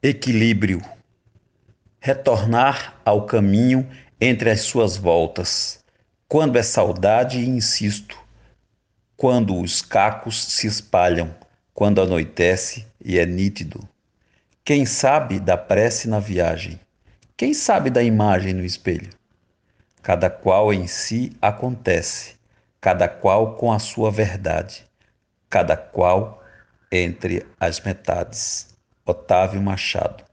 Equilíbrio. Retornar ao caminho entre as suas voltas. Quando é saudade, insisto. Quando os cacos se espalham, quando anoitece e é nítido. Quem sabe da prece na viagem? Quem sabe da imagem no espelho? Cada qual em si acontece, cada qual com a sua verdade, cada qual entre as metades. Otávio Machado